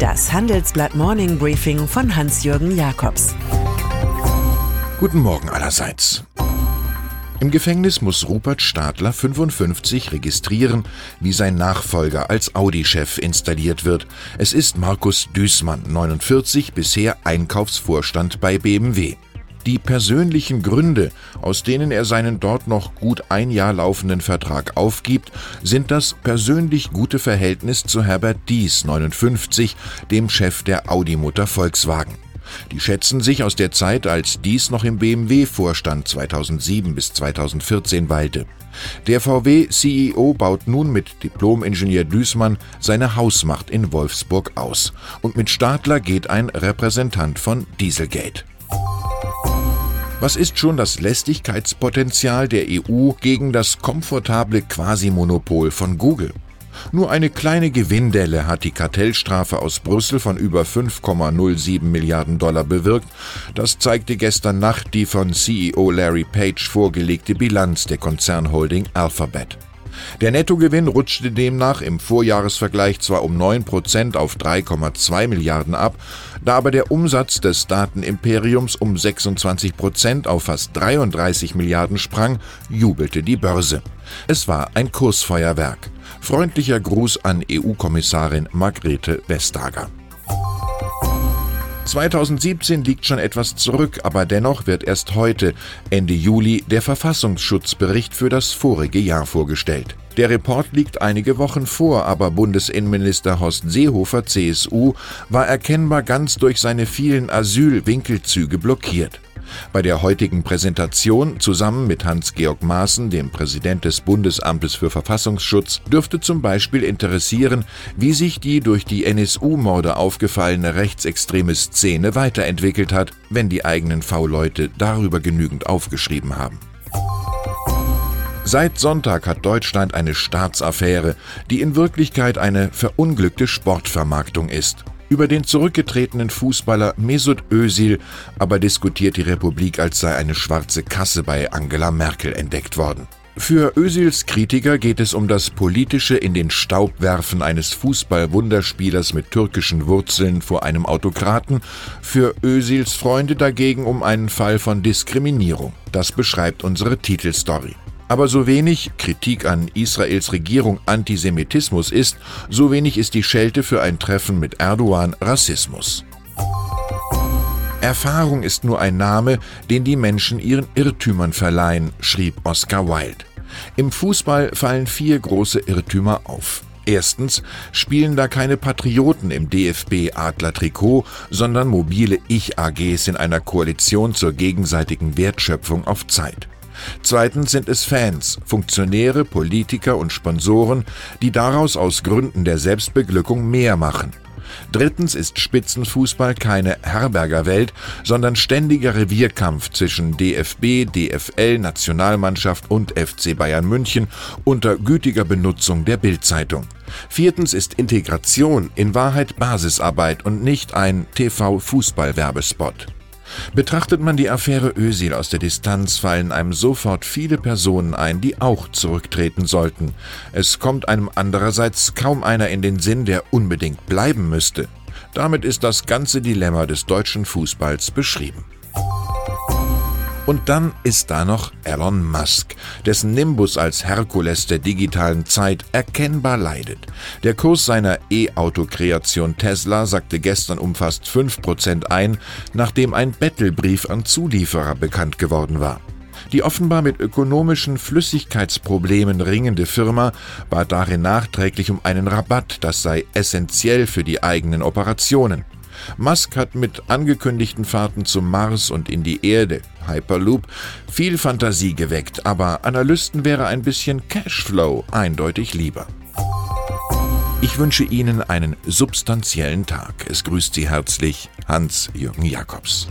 Das Handelsblatt Morning Briefing von Hans-Jürgen Jakobs. Guten Morgen allerseits. Im Gefängnis muss Rupert Stadler 55 registrieren, wie sein Nachfolger als Audi-Chef installiert wird. Es ist Markus Düßmann, 49, bisher Einkaufsvorstand bei BMW. Die persönlichen Gründe, aus denen er seinen dort noch gut ein Jahr laufenden Vertrag aufgibt, sind das persönlich gute Verhältnis zu Herbert Dies, 59, dem Chef der Audi-Mutter Volkswagen. Die schätzen sich aus der Zeit, als dies noch im BMW-Vorstand 2007 bis 2014 weilte. Der VW-CEO baut nun mit Diplom-Ingenieur Düßmann seine Hausmacht in Wolfsburg aus. Und mit Stadler geht ein Repräsentant von Dieselgate. Was ist schon das Lästigkeitspotenzial der EU gegen das komfortable Quasi-Monopol von Google? Nur eine kleine Gewinndelle hat die Kartellstrafe aus Brüssel von über 5,07 Milliarden Dollar bewirkt. Das zeigte gestern Nacht die von CEO Larry Page vorgelegte Bilanz der Konzernholding Alphabet. Der Nettogewinn rutschte demnach im Vorjahresvergleich zwar um 9% auf 3,2 Milliarden ab, da aber der Umsatz des Datenimperiums um 26% auf fast 33 Milliarden sprang, jubelte die Börse. Es war ein Kursfeuerwerk. Freundlicher Gruß an EU-Kommissarin Margrethe Vestager. 2017 liegt schon etwas zurück, aber dennoch wird erst heute, Ende Juli, der Verfassungsschutzbericht für das vorige Jahr vorgestellt. Der Report liegt einige Wochen vor, aber Bundesinnenminister Horst Seehofer CSU war erkennbar ganz durch seine vielen Asylwinkelzüge blockiert. Bei der heutigen Präsentation zusammen mit Hans-Georg Maaßen, dem Präsident des Bundesamtes für Verfassungsschutz, dürfte zum Beispiel interessieren, wie sich die durch die NSU-Morde aufgefallene rechtsextreme Szene weiterentwickelt hat, wenn die eigenen V-Leute darüber genügend aufgeschrieben haben. Seit Sonntag hat Deutschland eine Staatsaffäre, die in Wirklichkeit eine verunglückte Sportvermarktung ist. Über den zurückgetretenen Fußballer Mesut Özil aber diskutiert die Republik, als sei eine schwarze Kasse bei Angela Merkel entdeckt worden. Für Özils Kritiker geht es um das politische in den Staub werfen eines Fußballwunderspielers mit türkischen Wurzeln vor einem Autokraten, für Özils Freunde dagegen um einen Fall von Diskriminierung. Das beschreibt unsere Titelstory. Aber so wenig Kritik an Israels Regierung Antisemitismus ist, so wenig ist die Schelte für ein Treffen mit Erdogan Rassismus. Erfahrung ist nur ein Name, den die Menschen ihren Irrtümern verleihen, schrieb Oscar Wilde. Im Fußball fallen vier große Irrtümer auf. Erstens spielen da keine Patrioten im DFB Adler Trikot, sondern mobile Ich-AGs in einer Koalition zur gegenseitigen Wertschöpfung auf Zeit. Zweitens sind es Fans, Funktionäre, Politiker und Sponsoren, die daraus aus Gründen der Selbstbeglückung mehr machen. Drittens ist Spitzenfußball keine Herbergerwelt, sondern ständiger Revierkampf zwischen DFB, DFL, Nationalmannschaft und FC Bayern München unter gütiger Benutzung der Bildzeitung. Viertens ist Integration in Wahrheit Basisarbeit und nicht ein TV-Fußball-Werbespot. Betrachtet man die Affäre Ösil aus der Distanz, fallen einem sofort viele Personen ein, die auch zurücktreten sollten. Es kommt einem andererseits kaum einer in den Sinn, der unbedingt bleiben müsste. Damit ist das ganze Dilemma des deutschen Fußballs beschrieben. Und dann ist da noch Elon Musk, dessen Nimbus als Herkules der digitalen Zeit erkennbar leidet. Der Kurs seiner E-Auto-Kreation Tesla sagte gestern um fast 5% ein, nachdem ein Bettelbrief an Zulieferer bekannt geworden war. Die offenbar mit ökonomischen Flüssigkeitsproblemen ringende Firma bat darin nachträglich um einen Rabatt, das sei essentiell für die eigenen Operationen. Musk hat mit angekündigten Fahrten zum Mars und in die Erde, Hyperloop, viel Fantasie geweckt, aber Analysten wäre ein bisschen Cashflow eindeutig lieber. Ich wünsche Ihnen einen substanziellen Tag. Es grüßt Sie herzlich Hans-Jürgen Jakobs.